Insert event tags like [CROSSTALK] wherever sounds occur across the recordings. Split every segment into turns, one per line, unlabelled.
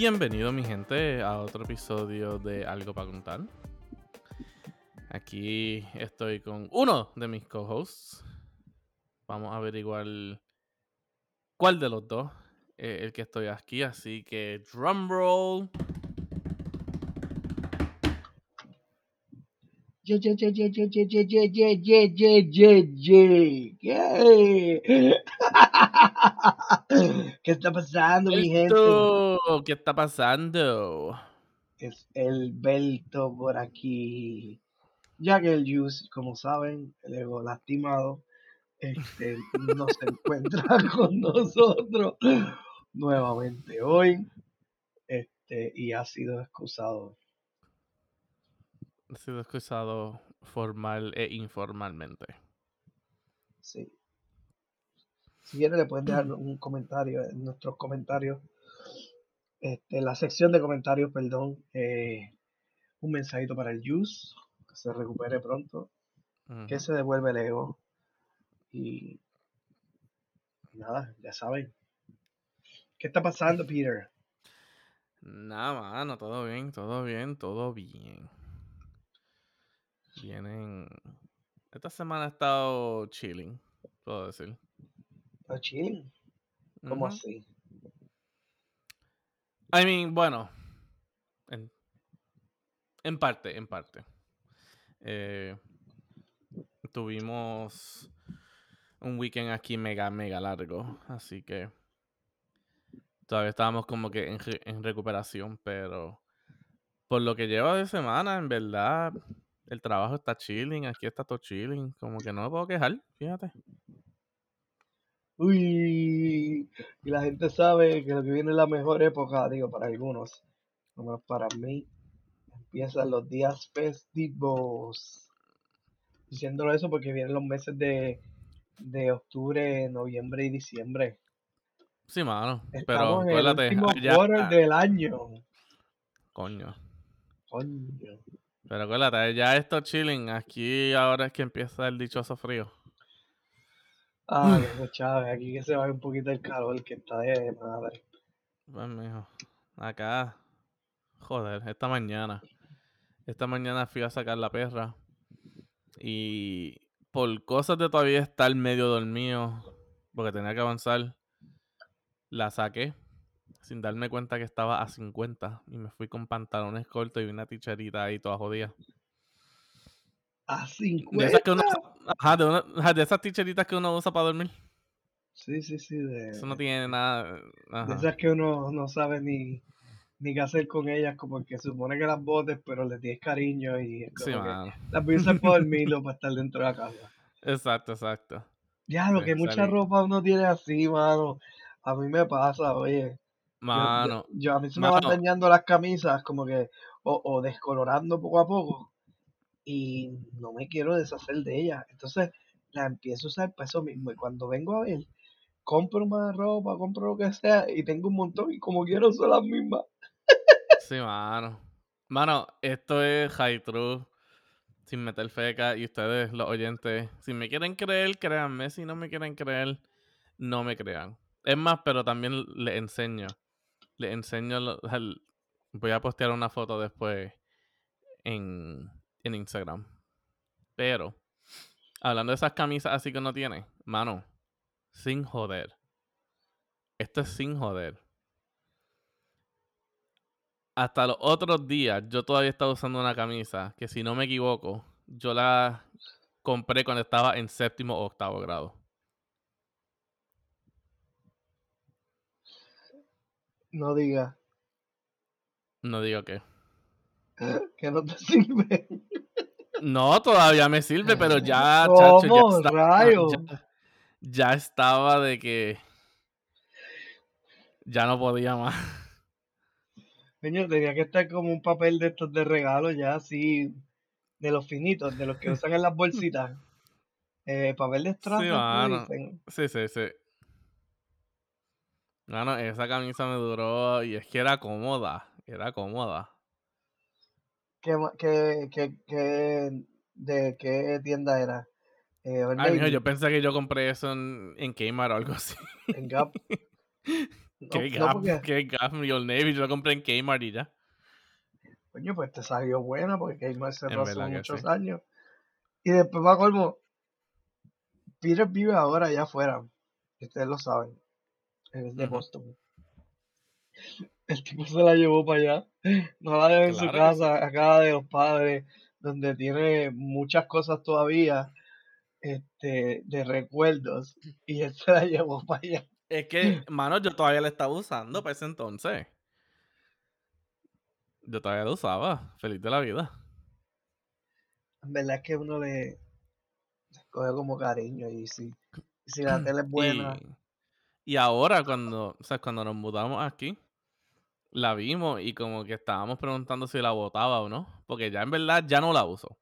Bienvenido mi gente a otro episodio de Algo para contar. Aquí estoy con uno de mis co-hosts. Vamos a averiguar cuál de los dos es el que estoy aquí. Así que drum roll.
Ye, ye, ye, ye, ye, ye, ye, ye, ye, ye, ye, ye, ye. Yay. [LAUGHS] ¿Qué está pasando, mi gente?
¿Qué está pasando?
Es el Belto por aquí. Ya que el Juice, como saben, el ego lastimado, este, [LAUGHS] no se encuentra [LAUGHS] con nosotros nuevamente hoy. Este, y ha sido excusado.
Ha sido excusado formal e informalmente.
Sí. Si quieren le pueden dejar un comentario en nuestros comentarios. Este, en la sección de comentarios, perdón. eh, un mensajito para el Juice. Que se recupere pronto. Que se devuelve el ego. Y nada, ya saben. ¿Qué está pasando, Peter?
Nada, mano, todo bien, todo bien, todo bien. Vienen. Esta semana he estado chilling, puedo decir.
¿Está chilling? ¿Cómo así?
I mean, bueno. En, en parte, en parte. Eh, tuvimos un weekend aquí mega, mega largo. Así que todavía estábamos como que en, re- en recuperación. Pero por lo que lleva de semana, en verdad, el trabajo está chilling. Aquí está todo chilling. Como que no me puedo quejar, fíjate.
Uy, y la gente sabe que lo que viene es la mejor época, digo, para algunos, no menos para mí, empiezan los días festivos. Diciéndolo eso porque vienen los meses de, de octubre, noviembre y diciembre.
Sí, mano. Pero
en el último quarter del año.
Coño.
Coño.
Pero acuérdate, ya esto chilling. Aquí ahora es que empieza el dichoso frío.
Ah, no, Chávez, aquí que se vaya un poquito el calor que está de madre.
Pues, mijo. Acá. Joder, esta mañana. Esta mañana fui a sacar la perra. Y por cosas de todavía estar medio dormido, porque tenía que avanzar, la saqué sin darme cuenta que estaba a 50. Y me fui con pantalones cortos y una ticherita ahí toda jodida.
A
De esas
50.
que uno ajá, de, una- ajá, de esas ticheritas que uno usa para dormir.
Sí, sí, sí, de,
Eso no tiene nada.
de
Ajá.
esas que uno no sabe ni, ni qué hacer con ellas, como que supone que las botes, pero le tienes cariño y
Sí,
las usar para dormir o para estar dentro de la casa.
Exacto, exacto.
Ya, lo
Sí,
que mucha ropa uno tiene así, mano. A mí me pasa, oye. Yo, yo,
Mano.
yo- a mí se me van dañando las camisas, como que, o, o descolorando poco a poco, y no me quiero deshacer de ellas. Entonces, la empiezo a usar para eso mismo. Y cuando vengo a ver, compro más ropa, compro lo que sea, y tengo un montón, y como quiero son las mismas.
Sí, mano. Mano, esto es High True. Sin meter feca. Y ustedes, los oyentes, si me quieren creer, créanme. Si no me quieren creer, no me crean. Es más, pero también les enseño. Les enseño. voy a postear una foto después en, en Instagram. Pero, hablando de esas camisas así que uno tiene, mano, sin joder. Esto es sin joder. Hasta los otros días, yo todavía estaba usando una camisa que, si no me equivoco, yo la compré cuando estaba en séptimo o octavo grado.
No digas
No digo que. [LAUGHS]
que no te sirve.
No, todavía me sirve, pero ya, chacho, ya
¿Cómo,
estaba, ya, ya estaba de que ya no podía más.
Coño, tenía que estar como un papel de estos de regalo, ya así, de los finitos, de los que usan en las bolsitas. Eh, papel de
Sí,
estraza, que
mano. Sí, sí, sí. Mano, esa camisa me duró y es que era cómoda. Era cómoda.
¿Qué, qué, qué, qué- de qué tienda era? Eh,
Ay, mijo, yo pensé que yo compré eso en, en Kmart o algo así.
en Gap. [LAUGHS] No,
¿Qué
no
gap?
porque,
¿Qué gap? Mi Old Navy, yo lo compré en Kmart y ya.
coño, pues te salió buena porque Kmart cerró hace muchos
sí.
años. Y después va colmo, Peter vive ahora allá afuera. Ustedes lo saben. Es de. Boston. [LAUGHS] El tipo se la llevó para allá. No la dejó en su casa, acá de los padres, donde tiene muchas cosas todavía este, de recuerdos. Y él se la llevó para allá.
Es que, mano, yo todavía la estaba usando para ese entonces. Yo todavía la usaba. Feliz de la vida.
En verdad es que uno le coge como cariño. Y si, si la [CLEARS THROAT] tele es buena,
Y, y ahora cuando, o sea, cuando nos mudamos aquí, la vimos y como que estábamos preguntando si la botaba o no. Porque ya en verdad ya no la uso.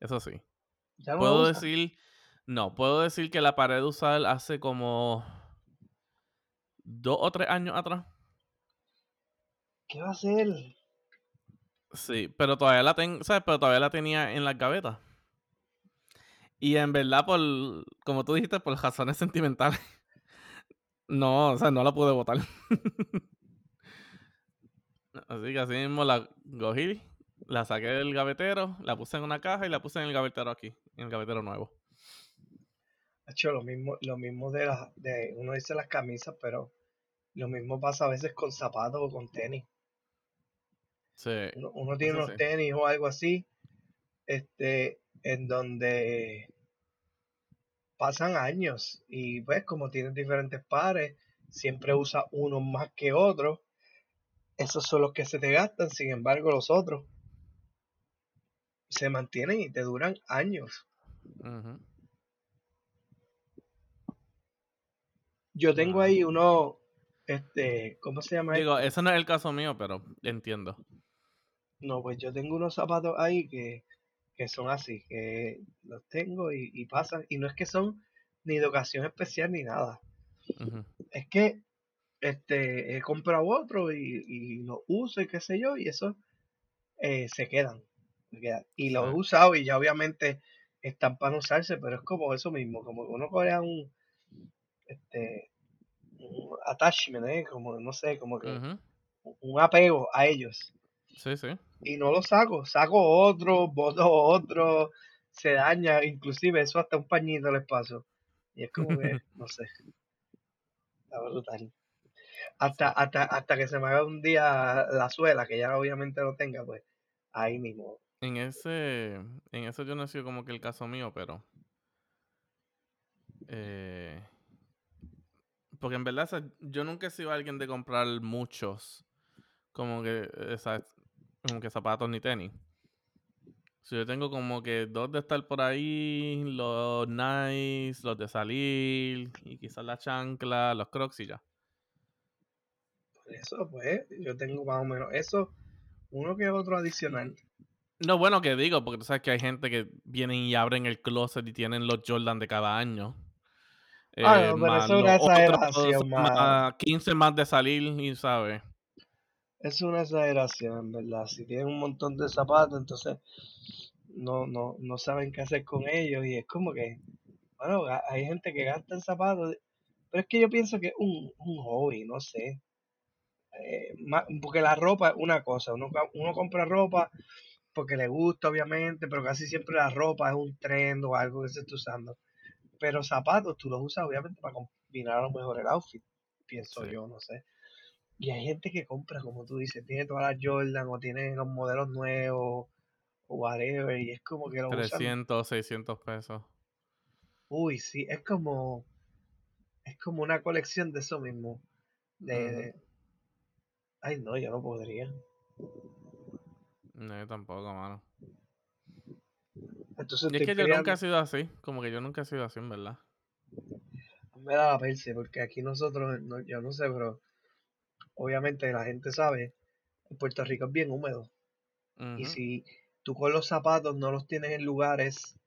Eso sí.
ya no la
Puedo
usa.
decir, no, puedo decir que la paré de usar hace como dos o tres años atrás.
¿Qué va a hacer?
Sí, pero todavía la tengo, ¿sabes? Pero todavía la tenía en las gavetas. Y en verdad, por, como tú dijiste, por razones [LAUGHS] sentimentales. No, o sea, no la pude botar. [LAUGHS] Así que así mismo la cogí, la saqué del gavetero, la puse en una caja y la puse en el gavetero aquí, en el gavetero nuevo.
Hacho, lo mismo, lo mismo de, las de uno dice las camisas, pero lo mismo pasa a veces con zapatos o con tenis.
Sí,
Uno, uno tiene unos
sí.
tenis o algo así, este, en donde pasan años y pues como tienes diferentes pares, siempre usa unos más que otros. Esos son los que se te gastan, sin embargo los otros se mantienen y te duran años. Yo tengo ahí uno, este, ¿cómo se llama
Digo,
esto?
ese no es el caso mío, pero entiendo.
No, pues yo tengo unos zapatos ahí que, que son así, que los tengo y, y pasan. Y no es que son ni de ocasión especial ni nada. Es que este he comprado otro y, y los uso y qué sé yo, y eso eh, se quedan. se quedan. Y los he usado y ya obviamente están para no usarse, pero es como eso mismo, como uno crea un este un attachment, ¿eh? como no sé, como que un apego a ellos.
Sí, sí.
y no lo saco, saco otro, boto otro, se daña, inclusive eso hasta un pañito les paso. Y es como que, [LAUGHS] no sé, está brutal. Hasta, hasta, hasta que se me haga un día la suela, que ya obviamente lo tenga, pues ahí mismo.
En ese, en eso yo no sido como que el caso mío, pero eh, porque en verdad yo nunca he sido alguien de comprar muchos como que eh, ¿sabes? como que zapatos ni tenis. So, yo tengo como que dos de estar por ahí, los nice, los de salir, y quizás la chancla, los crocs y ya.
Eso, pues, yo tengo más o menos eso, uno que otro adicional.
No, bueno que digo, porque tú sabes que hay gente que vienen y abren el closet y tienen los Jordan de cada año.
Ah,
Eh,
no, pero eso es una exageración, más.
más 15 más de salir, y sabes.
Es una exageración, en verdad. Si tienen un montón de zapatos, entonces no, no, no saben qué hacer con ellos. Y es como que, bueno, hay gente que gasta en zapatos. Pero es que yo pienso que es un, un hobby, no sé. Eh, porque la ropa es una cosa. Uno, uno compra ropa porque le gusta, obviamente, pero casi siempre la ropa es un trend o algo que se está usando. Pero zapatos tú los usas, obviamente, para combinar a lo mejor el outfit, pienso
Sí.
yo, no sé. Y hay gente que compra, como tú dices, tiene todas las Jordan o tiene los modelos nuevos o whatever, y es como que lo usan.
300, 600 pesos.
Uy, sí, es como, es como una colección de eso mismo. De- ay, no, yo no podría.
No, yo tampoco, mano.
Entonces
Y es que yo nunca he sido así. Como que yo nunca he sido así, en verdad.
me da la perse, porque aquí nosotros, no, yo no sé, pero obviamente la gente sabe, en Puerto Rico es bien húmedo. Y si tú con los zapatos no los tienes en lugares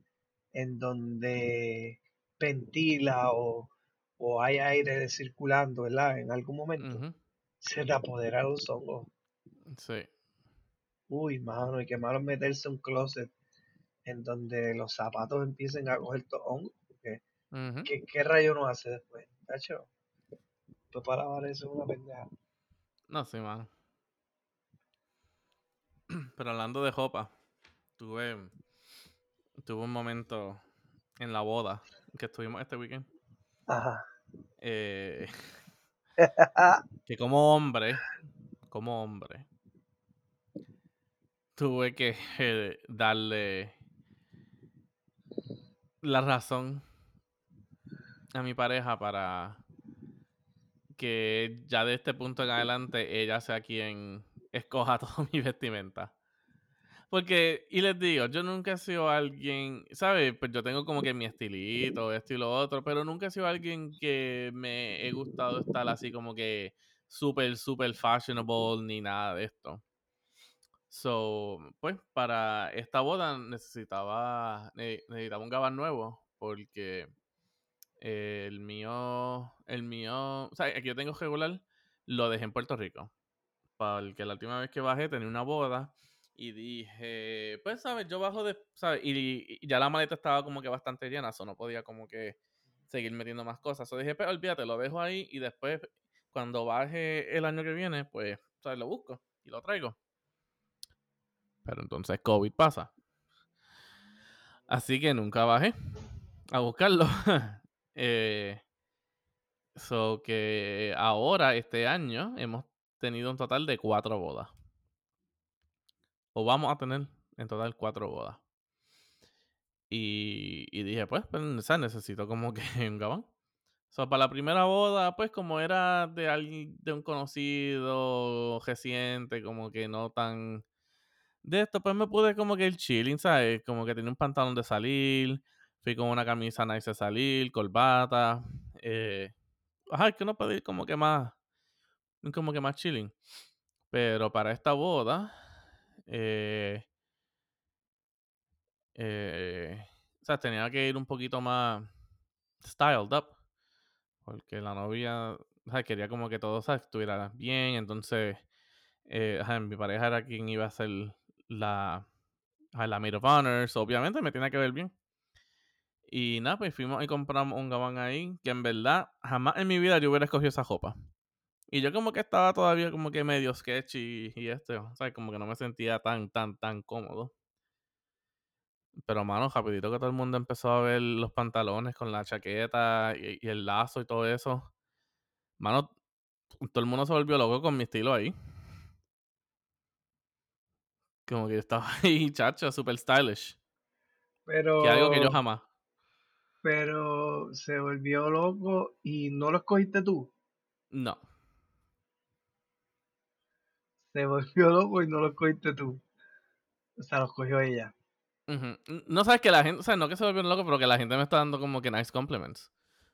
en donde ventila o, o hay aire circulando, ¿verdad? En algún momento
Ujú.
Se te apodera los hongos.
Sí.
Uy, mano, y qué malo meterse en un closet en donde los zapatos empiecen a coger porque
Ujú.
¿Qué, qué rayo uno hace después? Tacho, Pues para eso es una pendeja.
No sé, mano. [CLEARS THROAT] Pero hablando de jopa, tuve, tuve un momento en la boda que estuvimos este weekend.
Ajá.
eh, [LAUGHS] que como hombre, como hombre, tuve que eh, darle la razón a mi pareja para que ya de este punto en adelante ella sea quien escoja [LAUGHS] toda mi vestimenta. Porque, y les digo, yo nunca he sido alguien, ¿sabes? Pues yo tengo como que mi estilito, esto y lo otro, pero nunca he sido alguien que me he gustado estar así como que súper, súper fashionable ni nada de esto. So, pues para esta boda necesitaba, ne- necesitaba un gabán nuevo porque el mío, el mío, o sea, que yo tengo regular lo dejé en Puerto Rico. Porque la última vez que bajé tenía una boda y dije, pues, ¿sabes? Yo bajo de, ¿sabes? Y, y ya la maleta estaba como que bastante llena, eso no podía como que seguir metiendo más cosas. So dije, pues, olvídate, lo dejo ahí y después, cuando baje el año que viene, pues, ¿sabes? Lo busco y lo traigo. Pero entonces COVID pasa. Así que nunca bajé a buscarlo. [LAUGHS] eh, so que ahora, este año, hemos tenido un total de cuatro bodas. O vamos a tener en total cuatro bodas. Y, y dije, pues, pues, sea, necesito como que [LAUGHS] un gabán. So, para la primera boda, pues, como era de alguien, de un conocido reciente, como que no tan de esto, pues me pude como que el chilling, ¿sabes? Como que tenía un pantalón de salir, fui con una camisa nice de salir, corbata, eh, ajá, que no puede ir como que más, como que más chilling. Pero para esta boda, eh, eh, o sea, tenía que ir un poquito más styled up, porque la novia, o sea, quería como que todo, estuviera bien, entonces, eh, mi pareja era quien iba a ser la, la maid of honor, so, obviamente me tenía que ver bien. Y nada, pues fuimos y compramos un gabán ahí, que en verdad jamás en mi vida yo hubiera escogido esa ropa. Y yo como que estaba todavía como que medio sketchy y este, o sea, como que no me sentía tan, tan, tan cómodo. Pero, mano, rapidito que todo el mundo empezó a ver los pantalones con la chaqueta y, y el lazo y todo eso. Mano, todo el mundo se volvió loco con mi estilo ahí. Como que yo estaba [LAUGHS] ahí, chacho, super stylish.
Pero,
Que algo que yo jamás.
pero se volvió loco y no lo escogiste tú.
No.
Se volvió loco y no lo escogiste tú. O sea, lo escogió ella.
No sabes que la gente, o sea, no que se volvió loco, pero que la gente me está dando como que nice compliments.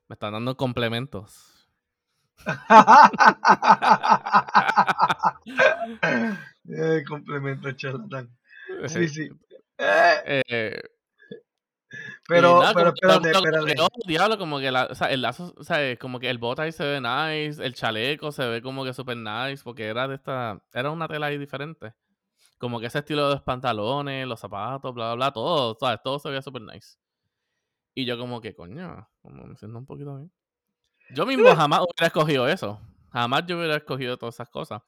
Me están dando complementos. [LAUGHS]
eh, complemento charlatán. Sí, sí. [LAUGHS] Eh,
Eh,
pero,
nada,
pero
el
espérate,
que,
espérate.
oh, diablo, como que la, o sea, el lazo, o sea, como que el bota ahí se ve nice, el chaleco se ve como que super nice, porque era de esta, era una tela ahí diferente. Como que ese estilo de los pantalones, los zapatos, bla, bla, bla, todo, ¿sabes? Todo se veía super nice. Y yo como que, coño, como me siento un poquito bien. Yo mismo jamás hubiera escogido eso. Jamás yo hubiera escogido todas esas cosas.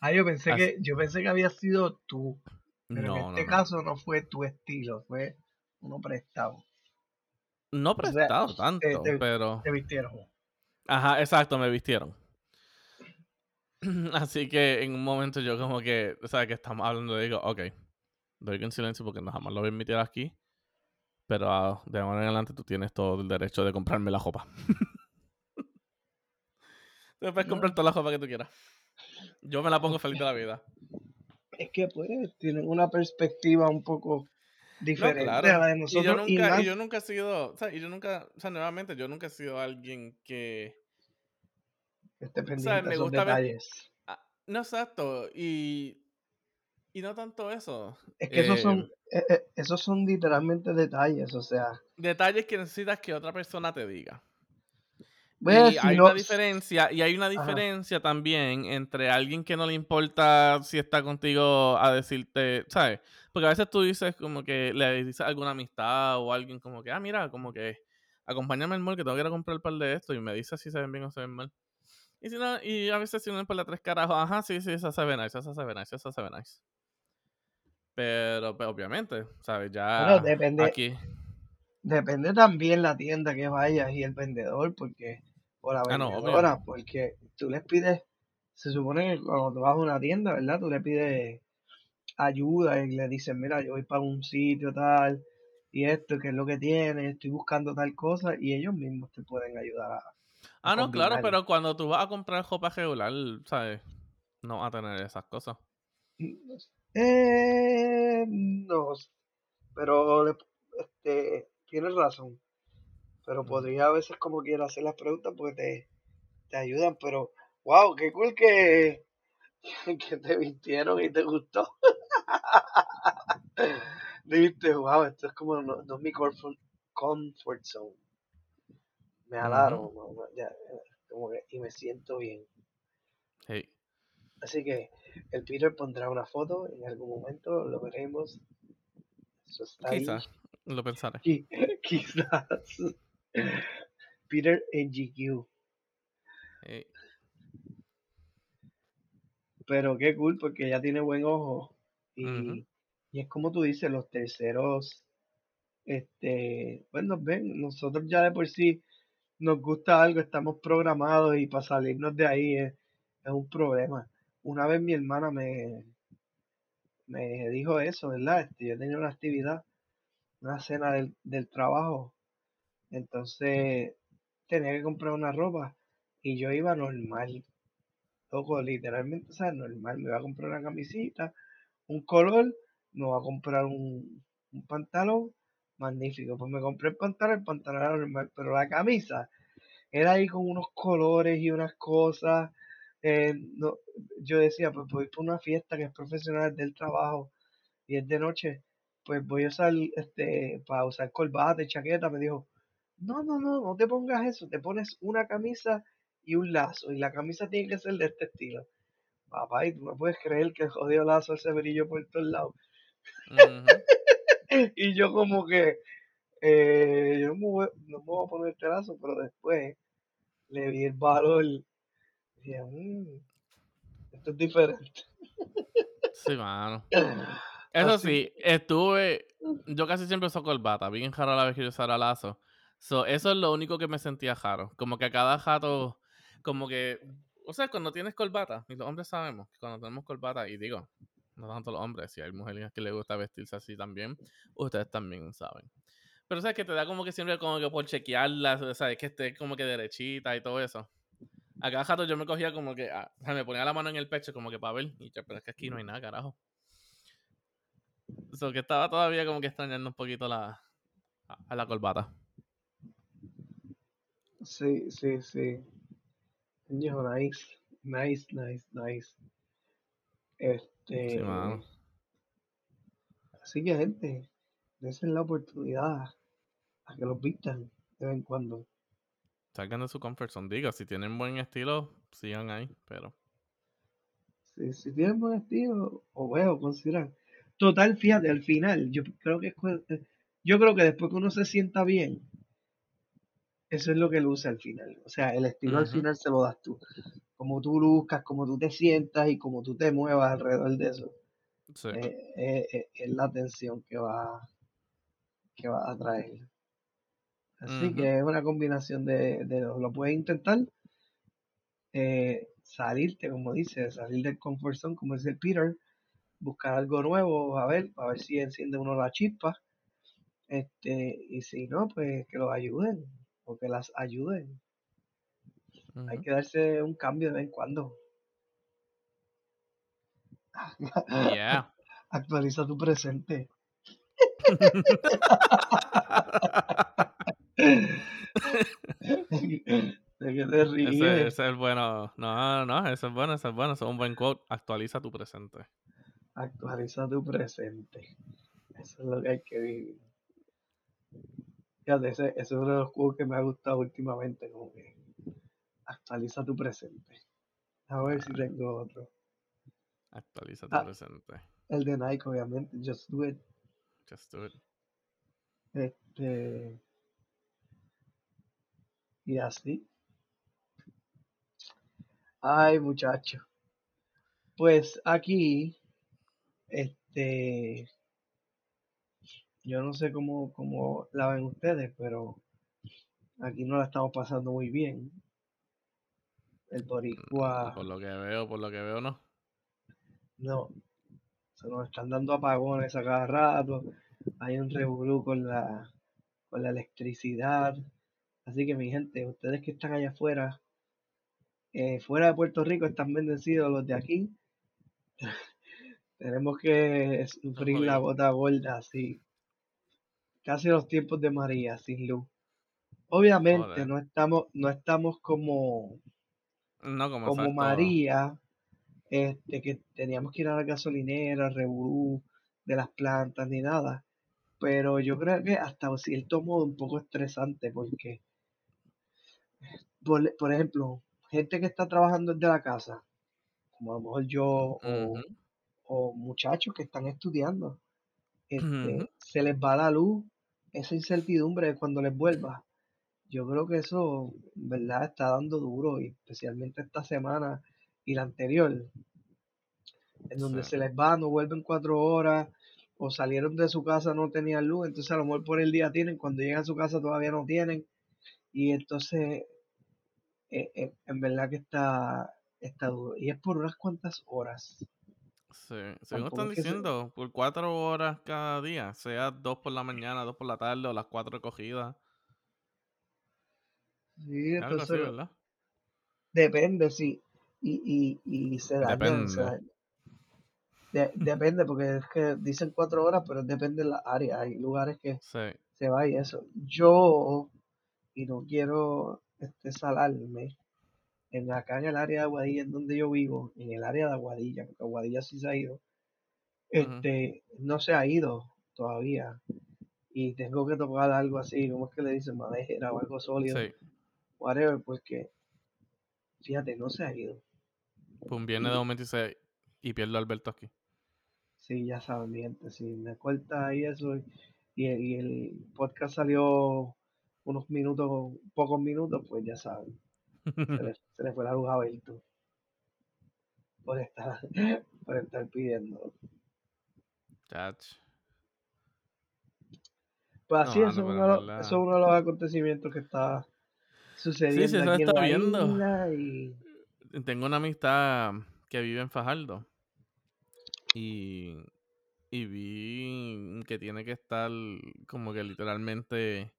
Ah, yo pensé
Así-
que, yo pensé que había sido tú. Pero
No,
en
no,
este
no.
caso no fue tu estilo, fue uno prestado.
No
O sea,
prestado
te-
tanto,
te-
pero...
Te vistieron.
Ajá, exacto, me vistieron. [CLEARS THROAT] Así que en un momento yo como que, o sea, que estamos hablando, digo, ok, doy en silencio porque no jamás lo voy a admitir aquí, pero ah, de ahora en adelante tú tienes todo el derecho de comprarme la ropa. [LAUGHS] Tú puedes comprar toda la ropa que tú quieras. Yo me la pongo feliz de la vida.
Es que pues tienen una perspectiva un poco
No,
diferente
claro.
a la de
Y yo
nosotros y,
nunca,
más
y yo nunca he sido, o sea, y yo nunca, o sea, nuevamente, yo nunca he sido alguien que,
esté
o sea,
pendiente
me
esos
gusta ver,
detalles.
ah, no exacto, y, y no tanto eso.
Es que esos
eh,
son, eh, esos son literalmente detalles, o sea,
detalles que necesitas que otra persona te diga.
pues
Y hay
no,
una diferencia, y hay una
Ajá.
diferencia también entre alguien que no le importa si está contigo a decirte, ¿sabes? Porque a veces tú dices como que le dices a alguna amistad o alguien como que, ah, mira, como que acompáñame al mall que tengo que ir a comprar un par de esto y me dice si se ven bien o se ven mal. Y, si no, y a veces si uno por la tres carajos, ajá, sí, sí, eso se ve nice, eso se ve nice, eso se ve nice. Pero, pues, obviamente, ¿sabes? Ya
Bueno, depende,
aquí...
depende también la tienda que vayas y el vendedor, porque, o la
Ah, no,
vendedora, porque tú les pides, se supone que cuando tú vas a una tienda, ¿verdad? Tú le pides ayuda y le dices, mira, yo voy para un sitio tal, y esto, que es lo que tienes, estoy buscando tal cosa, y ellos mismos te pueden ayudar a,
Ah, no, claro, pero cuando tú vas a comprar ropa regular, ¿sabes? No vas a tener esas cosas.
Eh, no, pero este, tienes razón. Pero
Ujú.
podría a veces como quiera hacer las preguntas porque te, te ayudan. Pero, wow, qué cool que, [LAUGHS] que te vistieron y te gustó. [LAUGHS] Dijiste, wow, esto es como no, no es mi comfort, comfort zone. Me jalaron, no, no, ya, como que, y me siento bien.
Hey.
Así que el Peter pondrá una foto en algún momento, lo veremos. Eso está.
Quizás, lo pensaré.
Qui- [LAUGHS] Quizás. Peter en GQ.
Hey.
Pero qué cool, porque ella tiene buen ojo. Y, y es como tú dices, los terceros, este, pues nos ven, nosotros ya de por sí nos gusta algo, estamos programados y para salirnos de ahí es, es un problema. Una vez mi hermana me, me dijo eso, ¿verdad? Este, yo tenía una actividad, una cena del, del trabajo, entonces tenía que comprar una ropa y yo iba normal, loco, literalmente, o sea, normal, me iba a comprar una camisita, un color, me voy a comprar un, un pantalón, magnífico, pues me compré el pantalón, el pantalón era normal, pero la camisa era ahí con unos colores y unas cosas, eh, no, yo decía, pues voy por una fiesta que es profesional del trabajo y es de noche, pues voy a usar, este, para usar corbata chaqueta, me dijo, no, no, no, no te pongas eso, te pones una camisa y un lazo, y la camisa tiene que ser de este estilo. Papá, y tú no puedes creer que el jodido lazo ese brillo por todos lados.
Ujú. [LAUGHS]
Y yo como que, eh, yo no me, voy, no me voy a poner este lazo, pero después le vi el valor. Y dije, "Mm, esto es diferente.
Sí, mano. [LAUGHS] Eso
Así
sí, estuve. Yo casi siempre uso corbata. Bien raro la vez que yo usara lazo. So, eso es lo único que me sentía raro. Como que a cada jato. Como que. O sea, cuando tienes corbata, y los hombres sabemos que cuando tenemos corbata, y digo, no tanto los hombres, si hay mujeres que les gusta vestirse así también, ustedes también saben. Pero sabes que te da como que siempre como que por chequearla, o sea, que esté como que derechita y todo eso. A cada jato yo me cogía como que, ah, o sea, me ponía la mano en el pecho como que para ver, y yo, pero es que aquí no hay nada, carajo. So que estaba todavía como que extrañando un poquito la, a, a la corbata.
Sí, sí, sí. Nice, nice, nice, nice. Este,
Sí,
así que gente, dense la oportunidad a que los vistan de vez en cuando.
Salgan de su comfort zone. Digo, si tienen buen estilo, sigan ahí, pero...
Si, si tienen buen estilo, o veo, consideran. Total, fíjate, al final, yo creo que es yo creo que después que uno se sienta bien, eso es lo que luce al final. O sea, el estilo al final se lo das tú. Como tú luzcas, como tú te sientas y como tú te muevas alrededor de eso.
Sí.
eh, eh, eh, es la atención que va, que va a traer. Así que es una combinación de, de lo, lo puedes intentar, salirte, como dice, salir del comfort zone, como dice Peter, buscar algo nuevo, a ver, a ver si enciende uno la chispa, este, y si no, pues que los ayuden, o que las ayuden. Hay que darse un cambio de vez en cuando.
Yeah. [LAUGHS]
Actualiza tu presente. [LAUGHS] ¿De qué te
ese, ese es bueno. No, no, ese es bueno, ese es bueno. Ese es un buen quote. Actualiza tu presente.
Actualiza tu presente. Eso es lo que hay que vivir. Fíjate, ese, ese es uno de los juegos que me ha gustado últimamente, como que actualiza tu presente. A ver si tengo otro.
Actualiza tu
Ah.
presente.
El de Nike, obviamente, Just Do It.
Just do it.
Este. Y así. Ay, muchacho. Pues aquí, este, yo no sé cómo, cómo la ven ustedes, pero aquí no la estamos pasando muy bien. El boricua,
Por lo que veo, por lo que veo, no.
no, se nos están dando apagones a cada rato. Hay un revolú con la, con la electricidad. Así que mi gente, ustedes que están allá afuera, eh, fuera de Puerto Rico, están bendecidos los de aquí. [LAUGHS] Tenemos que sufrir la gota gorda, así. Casi los tiempos de María, sin luz. Obviamente no estamos, no estamos como,
No, como.
María, este, que teníamos que ir a la gasolinera, revolú de las plantas ni nada. Pero yo creo que hasta cierto modo un poco estresante porque, por, por ejemplo, gente que está trabajando desde la casa, como a lo mejor yo o, muchachos que están estudiando, este, se les va la luz, esa incertidumbre de cuando les vuelva. Yo creo que eso, en verdad, está dando duro, y especialmente esta semana y la anterior, en donde
Sí.
se les va, no vuelven cuatro horas, o salieron de su casa, no tenían luz, entonces a lo mejor por el día tienen, cuando llegan a su casa todavía no tienen, y entonces, eh, eh, en verdad que está, está duro, y es por unas cuantas horas.
Sí, según están
se-
diciendo, por cuatro horas cada día, sea dos por la mañana, dos por la tarde o las cuatro cogidas.
Sí,
Algo así, ¿verdad?
depende, sí, y, y, y se dañan, se
Depende.
dañan. De- depende, porque es que dicen cuatro horas, pero depende de la área. Hay lugares que
Sí.
se va y eso. Yo, y no quiero este, salarme, en acá en el área de Aguadilla, en donde yo vivo, en el área de Aguadilla, porque Aguadilla sí se ha ido, este, no se ha ido todavía. Y tengo que tocar algo así, como es que le dicen madera o algo sólido,
Sí.
whatever, porque, fíjate, no se ha ido.
Pum, viene de momento y se... Y pierdo a Alberto aquí.
Sí, ya saben, mi gente, si me corta ahí eso y, y el podcast salió unos minutos, pocos minutos, pues ya saben, se le, se le fue la luz a Berto por estar, [LAUGHS] por estar pidiendo.
Chach.
Pues
No,
así, eso, es uno, los- eso es uno de los acontecimientos que está sucediendo
sí,
aquí en la
viendo.
isla y
Tengo una amistad que vive en Fajardo. Y, y vi que tiene que estar como que literalmente,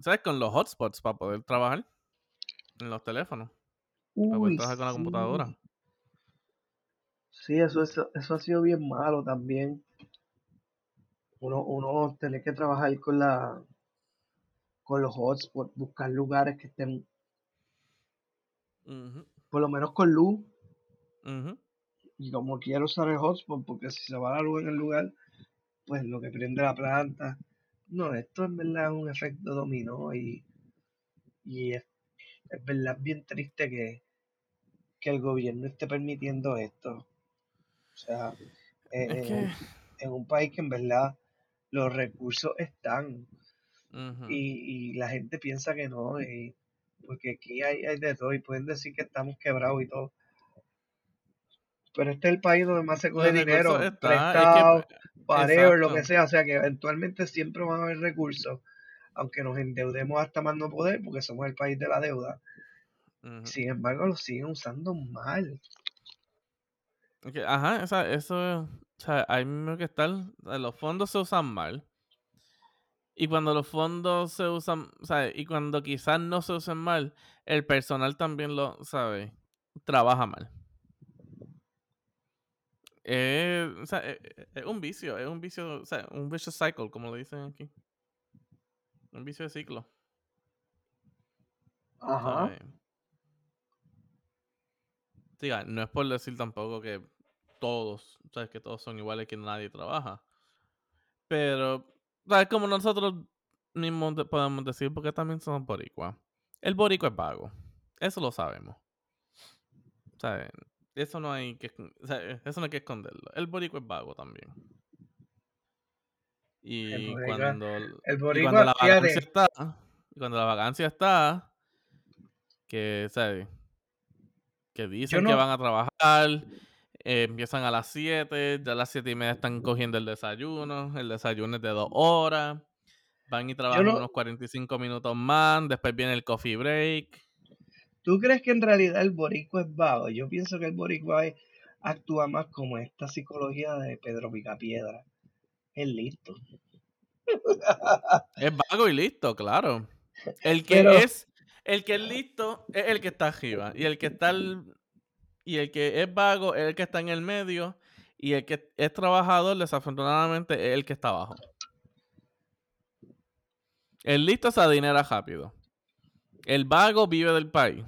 ¿sabes? Con los hotspots para poder trabajar en los teléfonos.
Uy,
trabajar con la computadora.
sí, eso, eso, eso ha sido bien malo también. Uno, uno tener que trabajar con la con los hotspots, buscar lugares que estén por lo menos con luz. Y como quiero usar el hotspot, porque si se va la luz en el lugar, pues lo que prende la planta. No, esto en verdad es un efecto dominó y, y es, es verdad bien triste que, que el gobierno esté permitiendo esto. O sea, en,
Es
en un,
que...
en un país que en verdad los recursos están y, y la gente piensa que no, y- porque aquí hay, hay de todo y pueden decir que estamos quebrados y todo. Pero este es el país donde más se coge dinero,
es
prestado,
que...
whatever, lo que sea, o sea que eventualmente siempre van a haber recursos, aunque nos endeudemos hasta más no poder, porque somos el país de la deuda. Sin embargo, lo siguen usando mal.
Ajá, esa- eso, o sea, hay mismo que estar, o sea, los fondos se usan mal. Y cuando los fondos se usan, o sea, y cuando quizás no se usen mal, el personal también lo, ¿sabe? Trabaja mal. Eh, o sea, es un vicio, es un vicio, o sea, un vicious cycle, como le dicen aquí. Un vicio de ciclo,
Ajá.
Diga, no es por decir tampoco que todos, sabes que todos son iguales que nadie trabaja. Pero, ¿sabes? Como nosotros mismos de- podemos decir, porque también somos boricua. El boricua es vago. Eso lo sabemos. ¿Sabes? Eso no hay que, eso no hay que esconderlo. El boricua es vago también. Y cuando,
El
y cuando la vacancia está, y cuando la vacancia está, que, ¿sabes? que dicen que van a trabajar, eh, empiezan a las 7, ya a las 7 y media están cogiendo el desayuno, el desayuno es de dos horas, van y trabajan unos 45 minutos más, después viene el coffee break.
¿Tú crees que en realidad el boricua es vago? Yo pienso que el boricua actúa más como esta psicología de Pedro Picapiedra. Es listo.
es vago y listo, claro. El que es el que es listo es el que está arriba. Y el que está y el que es vago es el que está en el medio. Y el que es trabajador, desafortunadamente, es el que está abajo. El listo se adinera rápido. El vago vive del país.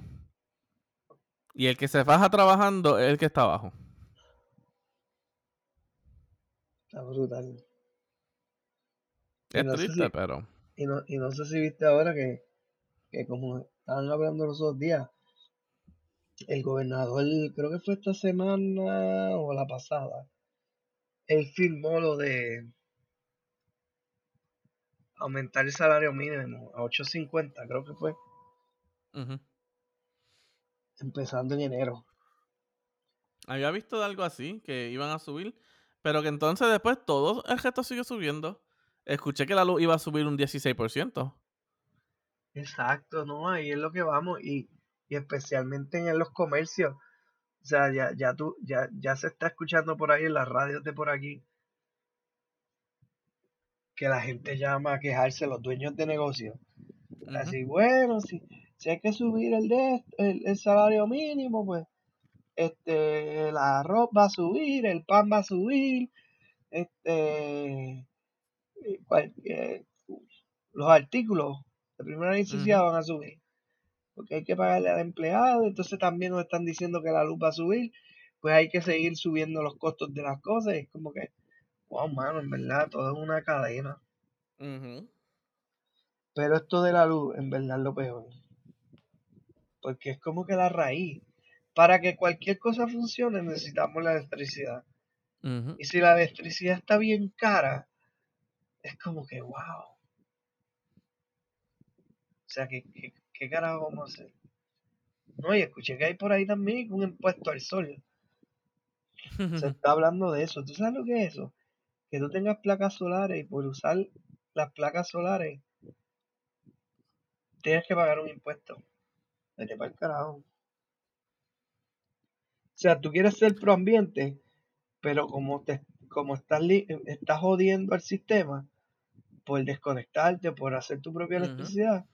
Y el que se faja trabajando es el que está abajo.
Está brutal.
Es triste, pero.
Y no, y no sé si viste ahora que que como estaban hablando los otros días, el gobernador, creo que fue esta semana o la pasada, él firmó lo de aumentar el salario mínimo a 8.50, creo que fue. Empezando en enero.
Había visto algo así, que iban a subir, pero que entonces después todo el resto sigue subiendo. Escuché que la luz iba a subir un 16%.
Exacto, ¿no? Ahí es lo que vamos y, especialmente en los comercios. O sea, ya, ya, tú, ya, ya se está escuchando por ahí en las radios de por aquí que la gente llama a quejarse, los dueños de negocios. Así, bueno, si, si hay que subir el, de, el, salario mínimo, pues este, la arroz va a subir, el pan va a subir, este, los artículos de primera necesidad van a subir. Porque hay que pagarle al empleado, entonces también nos están diciendo que la luz va a subir, pues hay que seguir subiendo los costos de las cosas. Y es como que, wow, mano, en verdad, todo es una cadena. Pero esto de la luz, en verdad, es lo peor. Porque es como que la raíz. Para que cualquier cosa funcione, necesitamos la electricidad. Y si la electricidad está bien cara, es como que, wow. O sea, ¿qué, qué, carajo vamos a hacer? No, y escuché que hay por ahí también un impuesto al sol. Se [LAUGHS] está hablando de eso. ¿Tú sabes lo que es eso? Que tú tengas placas solares y por usar las placas solares tienes que pagar un impuesto. Vete para el carajo. O sea, tú quieres ser proambiente, pero como te como estás, estás jodiendo al sistema por desconectarte, por hacer tu propia electricidad,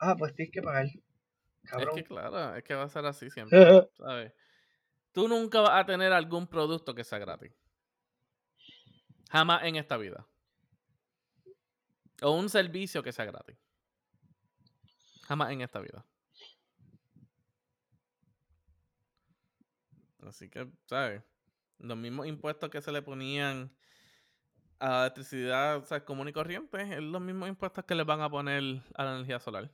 ah, pues tienes que pagar.
Cabrón. Es que claro, es que va a ser así siempre. [LAUGHS] ¿sabes? Tú nunca vas a tener algún producto que sea gratis. Jamás en esta vida. O un servicio que sea gratis. Jamás en esta vida. Así que, ¿sabes? Los mismos impuestos que se le ponían a la electricidad o común y corriente, es los mismos impuestos que le van a poner a la energía solar.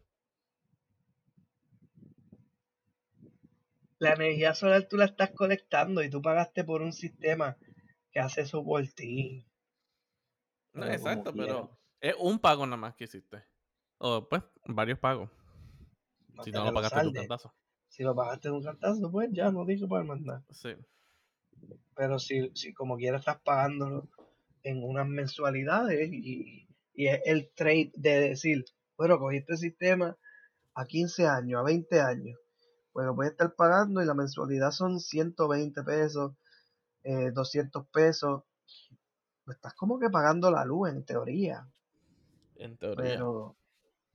la energía solar tú la estás colectando y tú pagaste por un sistema que hace eso por ti.
No, exacto, pero es un pago nada más que hiciste. O pues, varios pagos. si no lo pagaste de un cantazo.
Si lo pagaste de un cantazo, pues ya no digo para mandar.
Sí.
Pero si, si como quieras estás pagándolo en unas mensualidades y, y es el trade de decir, bueno, cogí este sistema a 15 años, a 20 años bueno, voy a estar pagando y la mensualidad son 120 pesos, 200 eh, pesos. Estás como que pagando la luz en teoría.
En teoría.
Pero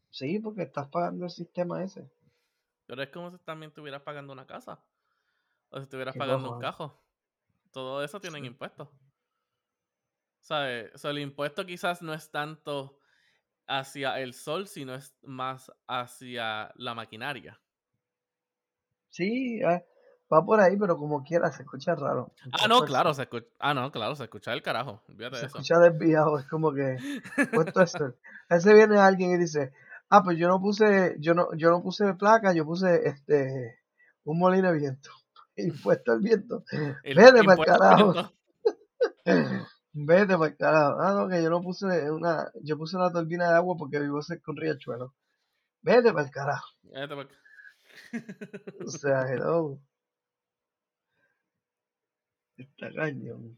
sí, porque estás pagando el sistema ese.
Pero es como si también estuvieras pagando una casa. O si estuvieras pagando un cajo. Todo eso tienen impuestos. ¿Sabes? O sea, el impuesto quizás no es tanto hacia el sol, sino es más hacia la maquinaria.
Sí, ah, va por ahí, pero como quiera, se escucha raro.
Ah, no, claro, se escucha, ah, no, claro, se escucha el carajo.
se escucha desviado, es como que [LAUGHS] puesto esto. Ese viene alguien y dice, ah, pues yo no puse, yo no, yo no puse placa, yo puse este un molino de viento. [LAUGHS] Impuesto al viento. Vete para el carajo. [LAUGHS] Vete para el carajo. Ah, no, que yo no puse una, yo puse una turbina de agua porque vivo cerca con riachuelo. Vete para el carajo.
Vete para [LAUGHS]
o sea, hello. Está cañón.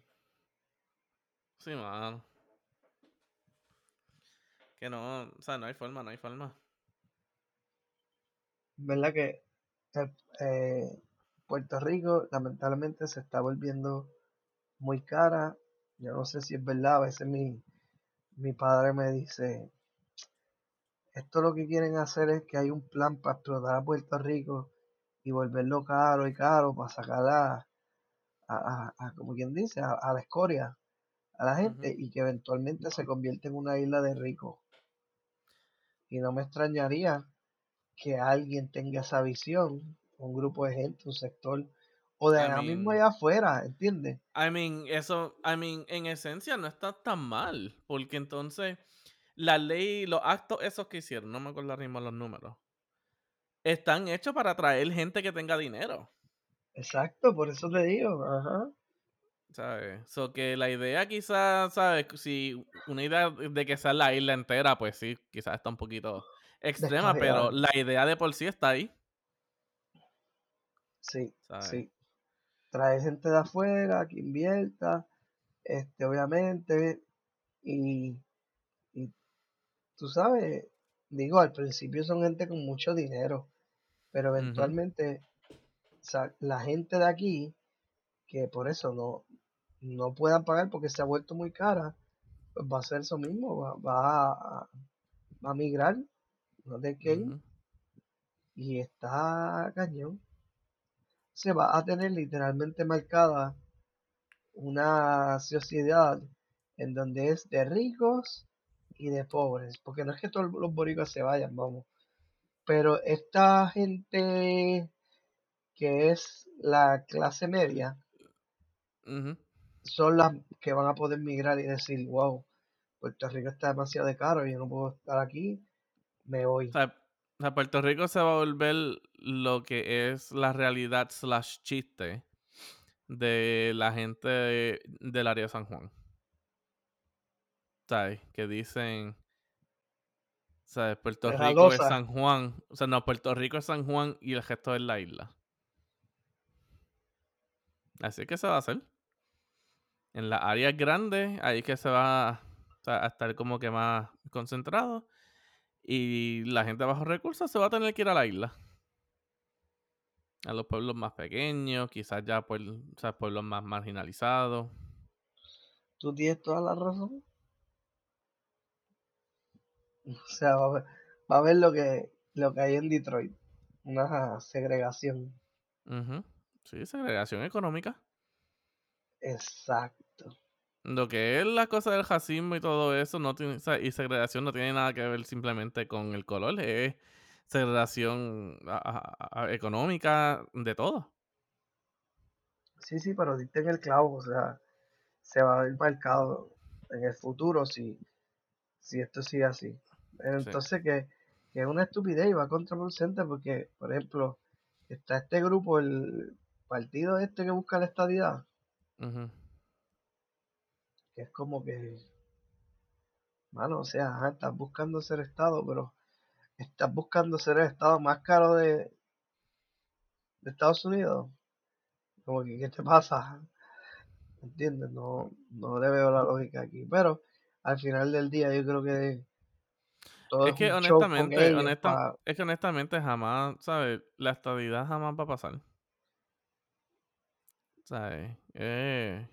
Sí, mano. Que no, o sea, no hay forma, no hay forma.
¿Verdad que eh, eh, Puerto Rico lamentablemente se está volviendo muy cara? Yo no sé si es verdad, a veces mi, mi padre me dice, esto lo que quieren hacer es que hay un plan para explotar a Puerto Rico y volverlo caro y caro para sacar a, como quien dice, a, la escoria, a la gente y que eventualmente se convierte en una isla de ricos. Y no me extrañaría que alguien tenga esa visión, un grupo de gente, un sector, o de ahí mismo allá afuera, ¿entiendes?
I mean, eso, I mean, en esencia no está tan mal, porque entonces la ley, los actos esos que hicieron, no me acuerdo mismo los números, están hechos para atraer gente que tenga dinero.
Exacto, por eso te digo, ajá.
¿Sabes? So que la idea quizás, ¿sabes? Si una idea de que sea la isla entera, pues sí, quizás está un poquito extrema, pero la idea de por sí está ahí.
Sí, sí. Trae gente de afuera que invierta, este, obviamente, y, y tú sabes, digo, al principio son gente con mucho dinero, pero eventualmente, la gente de aquí, que por eso no, no puedan pagar porque se ha vuelto muy cara, pues va a ser eso mismo, va, va, a, va a migrar de Kane y está cañón. Se va a tener literalmente marcada una sociedad en donde es de ricos y de pobres, porque no es que todos los boricos se vayan, vamos, pero esta gente que es la clase media son las que van a poder migrar y decir, wow, Puerto Rico está demasiado de caro, y yo no puedo estar aquí, me voy.
O sea, Puerto Rico se va a volver lo que es la realidad slash chiste de la gente del área de San Juan. ¿Sabes? Que dicen... ¿Sabes? Puerto Rico es San Juan. O sea, no, Puerto Rico es San Juan y el resto es la isla. Así que se va a hacer. En las áreas grandes, ahí que se va a estar como que más concentrado. Y la gente bajo recursos se va a tener que ir a la isla. A los pueblos más pequeños, quizás ya pueblos más marginalizados.
Tú tienes toda la razón. [LAUGHS] O sea, va a ver, lo, que, lo que hay en Detroit. Una segregación.
Sí, segregación económica.
Exacto.
Lo que es la cosa del racismo y todo eso no tiene, y segregación no tiene nada que ver simplemente con el color, es segregación económica de todo.
Sí, sí, pero diste en el clavo, o sea, se va a ver marcado en el futuro si, si esto sigue así. Entonces que, es una estupidez y va contraproducente porque, por ejemplo, está este grupo, el partido este que busca la estadidad es como que, mano, o sea, estás buscando ser Estado, pero estás buscando ser el Estado más caro de, de Estados Unidos. Como que, ¿qué te pasa? ¿Entiendes? No, no le veo la lógica aquí. Pero al final del día yo creo que
todo es, que honestamente, es que honestamente jamás, ¿sabes? La estabilidad jamás va a pasar. ¿Sabes? Eh,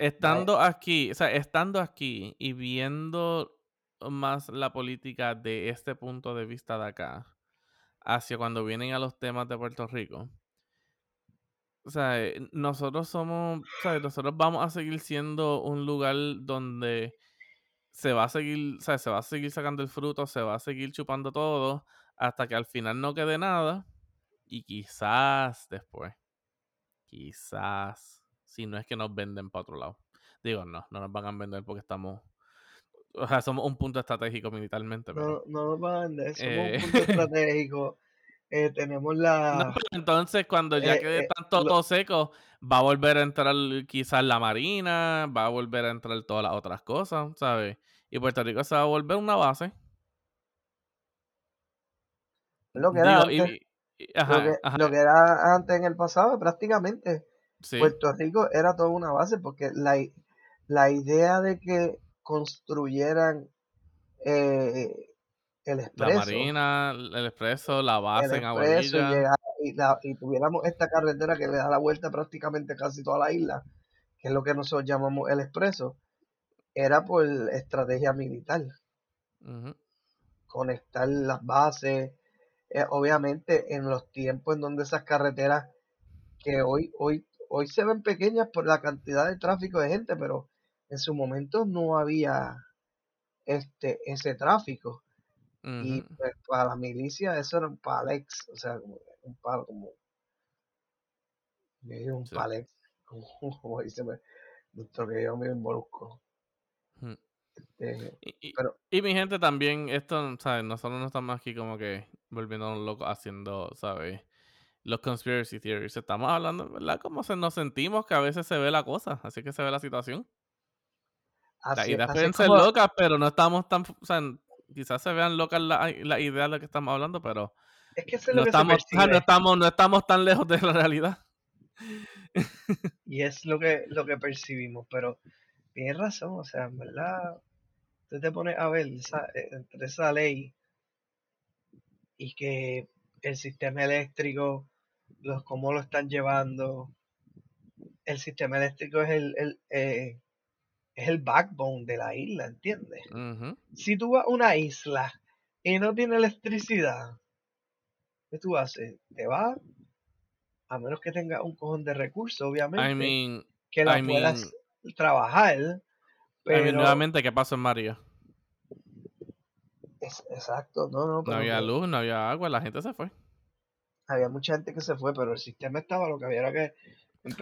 Estando aquí, o sea, estando aquí y viendo más la política de este punto de vista de acá, hacia cuando vienen a los temas de Puerto Rico, o sea, eh, nosotros somos, o sea, nosotros vamos a seguir siendo un lugar donde se va a seguir, o sea, se va a seguir sacando el fruto, se va a seguir chupando todo, hasta que al final no quede nada, y quizás después, quizás si no es que nos venden para otro lado. Digo, no, no nos van a vender porque estamos. O sea, somos un punto estratégico militarmente.
No, no nos van a vender, somos un eh, punto [LAUGHS] estratégico. Eh, tenemos la.
entonces, cuando ya eh, quede tanto todo seco, va a volver a entrar quizás la marina, va a volver a entrar todas las otras cosas, ¿sabes? Y Puerto Rico se va a volver una base.
Lo que, era antes, lo que era antes en el pasado, prácticamente
Sí,
Puerto Rico era toda una base porque la, la idea de que construyeran eh, el
la
expreso,
marina, el expreso, la
el
base en
expreso y,
Aguadilla.
y, la- y tuviéramos esta carretera que le da la vuelta prácticamente casi toda la isla, que es lo que nosotros llamamos el expreso, era por estrategia militar,
Ujú,
conectar las bases, eh, obviamente en los tiempos en donde esas carreteras que hoy, hoy, hoy se ven pequeñas por la cantidad de tráfico de gente, pero en su momento no había este ese tráfico. Y pues para la milicia eso era un palex, o sea, como un palo, como yo digo un
sí,
palex, [LAUGHS] como, como dice pues, nuestro querido amigo Molusco. Eh,
Y, y-
pero
y mi gente también, esto, ¿sabes? Nosotros no estamos aquí como que volviéndonos locos haciendo, ¿sabes? Los conspiracy theories. Estamos hablando, ¿verdad? Como se nos sentimos que a veces se ve la cosa, así que se ve la situación. Las
así,
ideas
así
pueden ser
como,
locas, pero no estamos tan, o sea, quizás se vean locas las la ideas de las que estamos hablando, pero
es que eso es
no
lo que
estamos, no estamos, no estamos tan lejos de la realidad. [LAUGHS]
y es lo que, lo que percibimos, pero tienes razón, o sea, en verdad, tú te pones a ver esa, entre esa ley y que el sistema eléctrico, los cómo lo están llevando, el sistema eléctrico es el, el, eh, es el backbone de la isla, ¿entiendes? Si tú vas a una isla y no tiene electricidad, ¿qué tú haces? Te vas, a menos que tengas un cojón de recursos,
I
obviamente,
mean,
que la
I
puedas
mean,
trabajar,
I mean,
pero
nuevamente, ¿qué pasó en María?
Es exacto, no, no,
No había luz, no había agua, la gente se fue.
había mucha gente que se fue, pero el sistema estaba, lo que había era que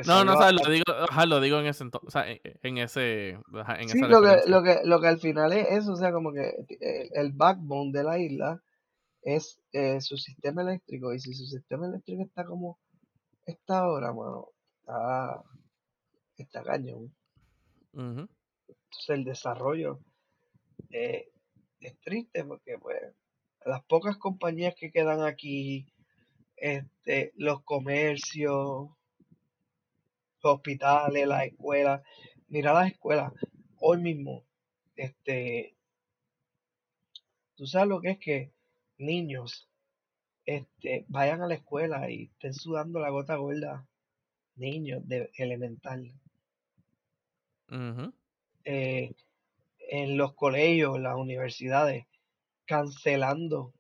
No, no,
a,
sabes, lo digo, ajá, lo digo en ese o sea, en, ese, en
Sí,
esa
lo que, lo que, lo que al final es eso, o sea, como que el, el backbone de la isla es eh, su sistema eléctrico, y si su sistema eléctrico está como está ahora, mano, está, está cañón. Entonces el desarrollo eh, es triste porque pues las pocas compañías que quedan aquí, este, los comercios, los hospitales, las escuelas, mira las escuelas, hoy mismo, este, tú sabes lo que es que niños este, vayan a la escuela y estén sudando la gota gorda, niños de elemental, eh, en los colegios, las universidades, cancelando,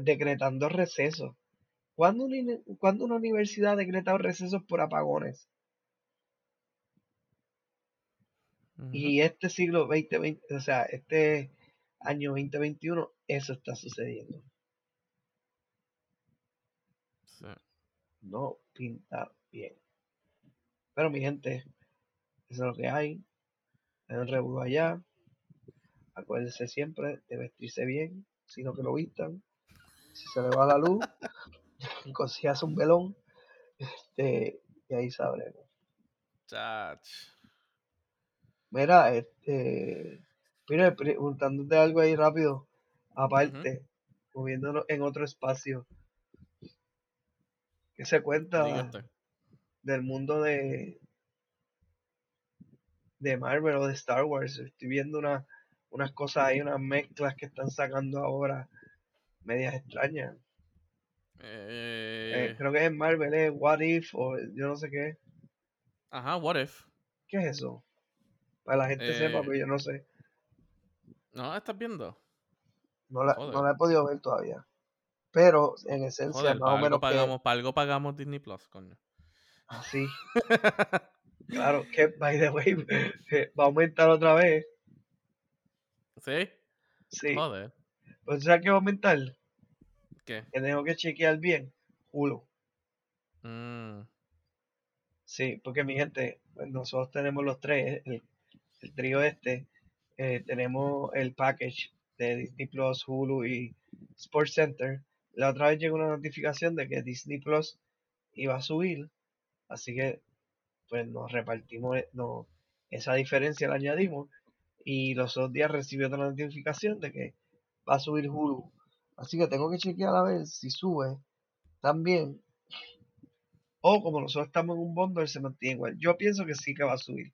decretando recesos. ¿Cuándo una, cuándo una universidad ha decretado recesos por apagones? Y este siglo 2020, o sea, este año 2021, eso está sucediendo.
Sí.
No pinta bien. Pero mi gente, eso es lo que hay. Hay un revuelo allá. Acuérdense siempre de vestirse bien, sino que lo vistan. Si se le va la luz, [LAUGHS] consigas un velón, este, y ahí sabremos.
Chach.
Mira, este, mira, preguntándote algo ahí rápido, aparte, moviéndonos en otro espacio, ¿qué se cuenta del mundo de, de Marvel o de Star Wars? Estoy viendo una, unas cosas ahí, unas mezclas que están sacando ahora, medias extrañas. Eh,
Eh,
creo que es en Marvel, es What If o yo no sé qué.
ajá, what if?
¿Qué es eso? Para la gente sepa,
Eh,
pero yo no sé.
no, ¿estás viendo?
No la, no la he podido ver todavía. Pero en esencia,
Joder,
más o menos que
pagamos, para algo pagamos Disney Plus, coño.
así. [LAUGHS] Claro, que by the way, [LAUGHS] va a aumentar otra vez.
¿Sí?
Sí.
Joder.
Pues ¿sabes qué va a aumentar?
¿Qué?
Que tengo que chequear bien. Hulu.
Mm,
Sí, porque mi gente, pues, nosotros tenemos los tres, el, el trío este, eh, tenemos el package de Disney Plus, Hulu y Sports Center. La otra vez llegó una notificación de que Disney Plus iba a subir, así que pues nos repartimos eh, no, esa diferencia, la añadimos y los dos días recibí otra notificación de que va a subir Hulu. Así que tengo que chequear a ver si sube también o como nosotros estamos en un bundle se mantiene igual. Yo pienso que sí que va a subir.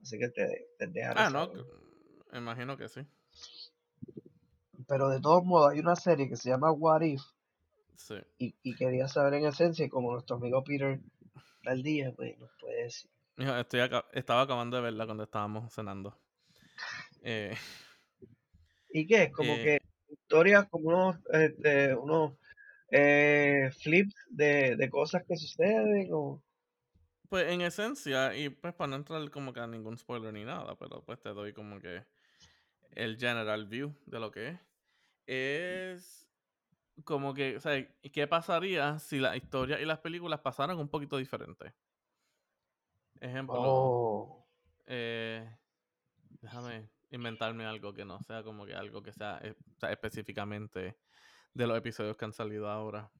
Así que te, te dejaré
Ah, no,
saber.
imagino que sí.
Pero de todos modos hay una serie que se llama What If
Sí.
y, y quería saber en esencia como nuestro amigo Peter al día, pues nos puede decir.
Hijo, Estoy estaba acabando de verla cuando estábamos cenando. [LAUGHS] Eh,
¿Y qué? Como
Eh.
que historias, como unos, este, unos eh, flips de, de cosas que suceden o...
pues en esencia, y pues para no entrar como que a ningún spoiler ni nada, pero pues te doy como que el general view de lo que es. Es como que, o sea, ¿qué pasaría si la historia y las películas pasaran un poquito diferente? Ejemplo,
Oh,
eh, déjame inventarme algo que no sea como que algo que sea, eh, o sea, específicamente de los episodios que han salido ahora.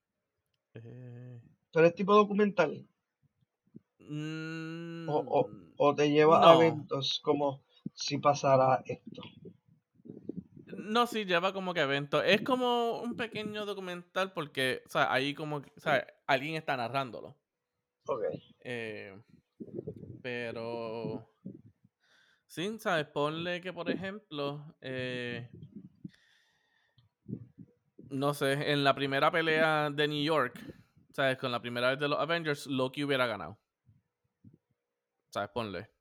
Eh,
pero es tipo documental o, o,
mm,
o te lleva a eventos como si pasara esto.
No, sí, lleva como que evento. Es como un pequeño documental porque, o sea, ahí como, o sea, alguien está narrándolo.
Ok.
Eh, pero, sí, ¿sabes? Ponle que, por ejemplo, eh, no sé, en la primera pelea de New York, ¿sabes? Con la primera vez de los Avengers, Loki hubiera ganado. ¿Sabes? Ponle.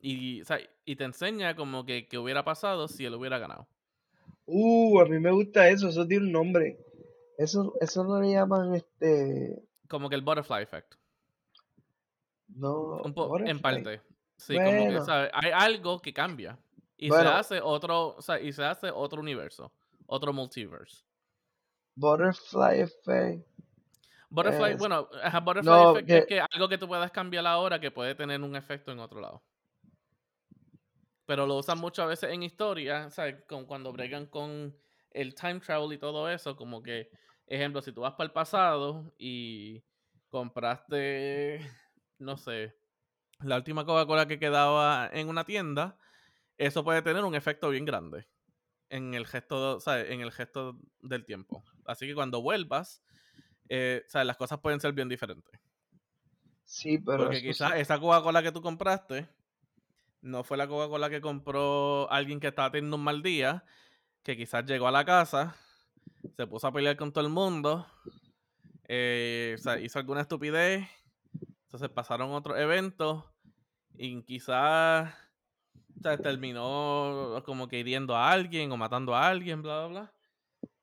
Y, o sea, y te enseña como que, que hubiera pasado si él hubiera ganado.
Uh, a mí me gusta eso, eso tiene un nombre. Eso, eso no le llaman este...
Como que el butterfly effect.
No,
Un po- en
butterfly.
parte. Sí, como que. ¿sabes? Hay algo que cambia. Y
Bueno.
se hace otro, o sea, y se hace otro universo. Otro multiverse.
Butterfly effect.
Butterfly,
Es-
bueno, butterfly
no,
effect es
que-
que algo que tú puedas cambiar ahora que puede tener un efecto en otro lado. Pero lo usan muchas veces en historia, ¿sabes? Con, cuando bregan con el time travel y todo eso, como que, ejemplo, si tú vas para el pasado y compraste, [LAUGHS] no sé, la última Coca-Cola que quedaba en una tienda, eso puede tener un efecto bien grande en el gesto, ¿sabes? En el gesto del tiempo. Así que cuando vuelvas, eh, ¿sabes? Las cosas pueden ser bien diferentes.
Sí, pero
Porque quizás
sí-
esa Coca-Cola que tú compraste no fue la Coca-Cola que compró alguien que estaba teniendo un mal día, que quizás llegó a la casa, se puso a pelear con todo el mundo, eh, hizo alguna estupidez, entonces pasaron otros eventos y quizás o terminó como que hiriendo a alguien o matando a alguien, bla, bla, bla.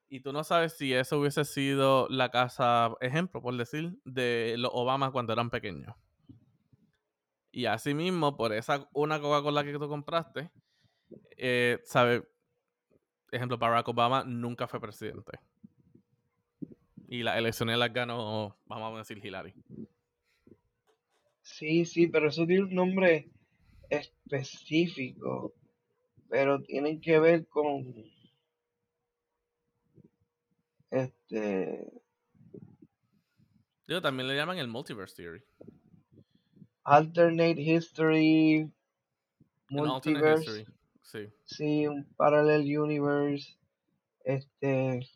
Y tú no sabes si eso hubiese sido la casa, ejemplo, por decir, de los Obama cuando eran pequeños. Y así mismo, por esa una Coca-Cola que tú compraste, eh, ¿sabes? Ejemplo, Barack Obama nunca fue presidente. Y las elecciones las ganó, vamos a decir, Hillary.
Sí, sí, pero eso tiene un nombre específico. Pero tienen que ver con este
Digo, también le llaman el Multiverse Theory.
Alternate history,
En alternate
multiverse,
history. Sí.
sí, un parallel universe, este,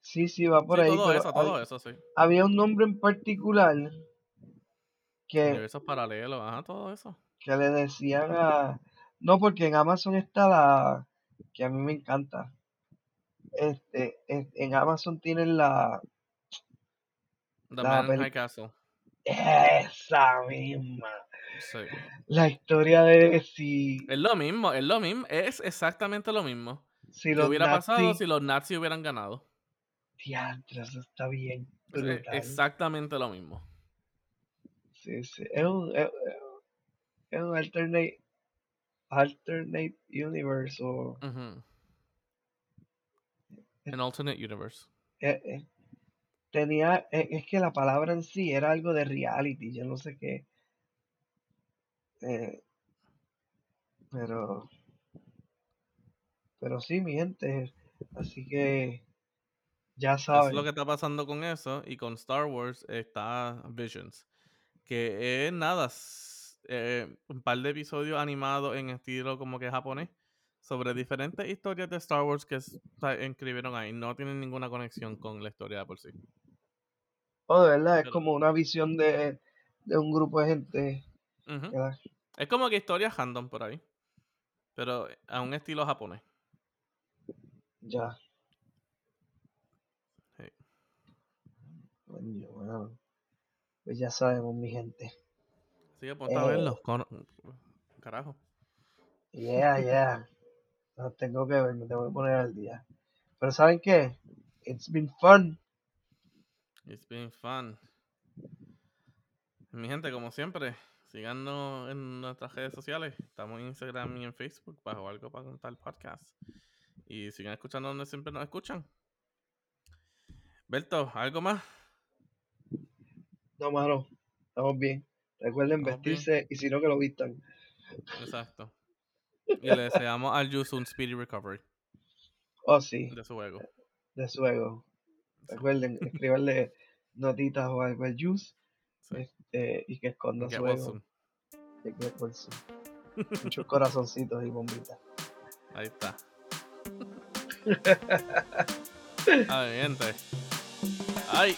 sí, sí, va por
Sí,
ahí,
todo eso, todo eso, sí.
había un nombre en particular que,
Universos paralelos, ajá, todo eso.
que le decían a, no, porque en Amazon está la, que a mí me encanta, este, en, Amazon tienen la,
The
La
Man in High Castle.
Esa misma,
Sí.
la historia de si,
Es lo mismo, es lo mismo, es exactamente lo mismo.
si
¿Qué hubiera pasado si los nazis hubieran ganado?
diantre, eso está bien
Es- exactamente lo mismo.
Sí, sí. Es un, es, es un alternate, alternate universe o.
An alternate universe.
eh, eh, tenía, eh, es que la palabra en sí era algo de reality, yo no sé qué. Eh, pero, pero sí, mi gente, así que ya
Eso es lo que está pasando con eso. Y con Star Wars está Visions. Que es nada. eh, un par de episodios animados en estilo como que japonés. Sobre diferentes historias de Star Wars que escribieron ahí. No tienen ninguna conexión con la historia de por sí.
Oh, de verdad, es como una visión de, de un grupo de gente.
Es como que historia random por ahí. Pero a un estilo japonés.
Ya.
Sí.
Coño, bueno. Pues ya sabemos, mi gente.
Así que ponte a
Eh.
verlo. con- Carajo.
Yeah, yeah. No tengo que ver, me tengo que poner al día. Pero ¿saben qué? It's been fun.
It's been fun. Mi gente, como siempre, síganos en nuestras redes sociales. Estamos en Instagram y en Facebook bajo algo para contar podcast. Y sigan escuchando donde siempre nos escuchan. Berto, ¿algo más?
No, mano. Estamos bien. Recuerden
Estamos bien.
vestirse y si no, que lo vistan.
Exacto. Y le deseamos al Juice un speedy recovery [LAUGHS]
Oh, sí.
de su juego.
De su ego. Recuerden escribirle notitas o algo al Juice
Sí.
este, y que esconda su ego. de Muchos corazoncitos y bombitas.
Ahí está. [LAUGHS] A ver, gente. Ay.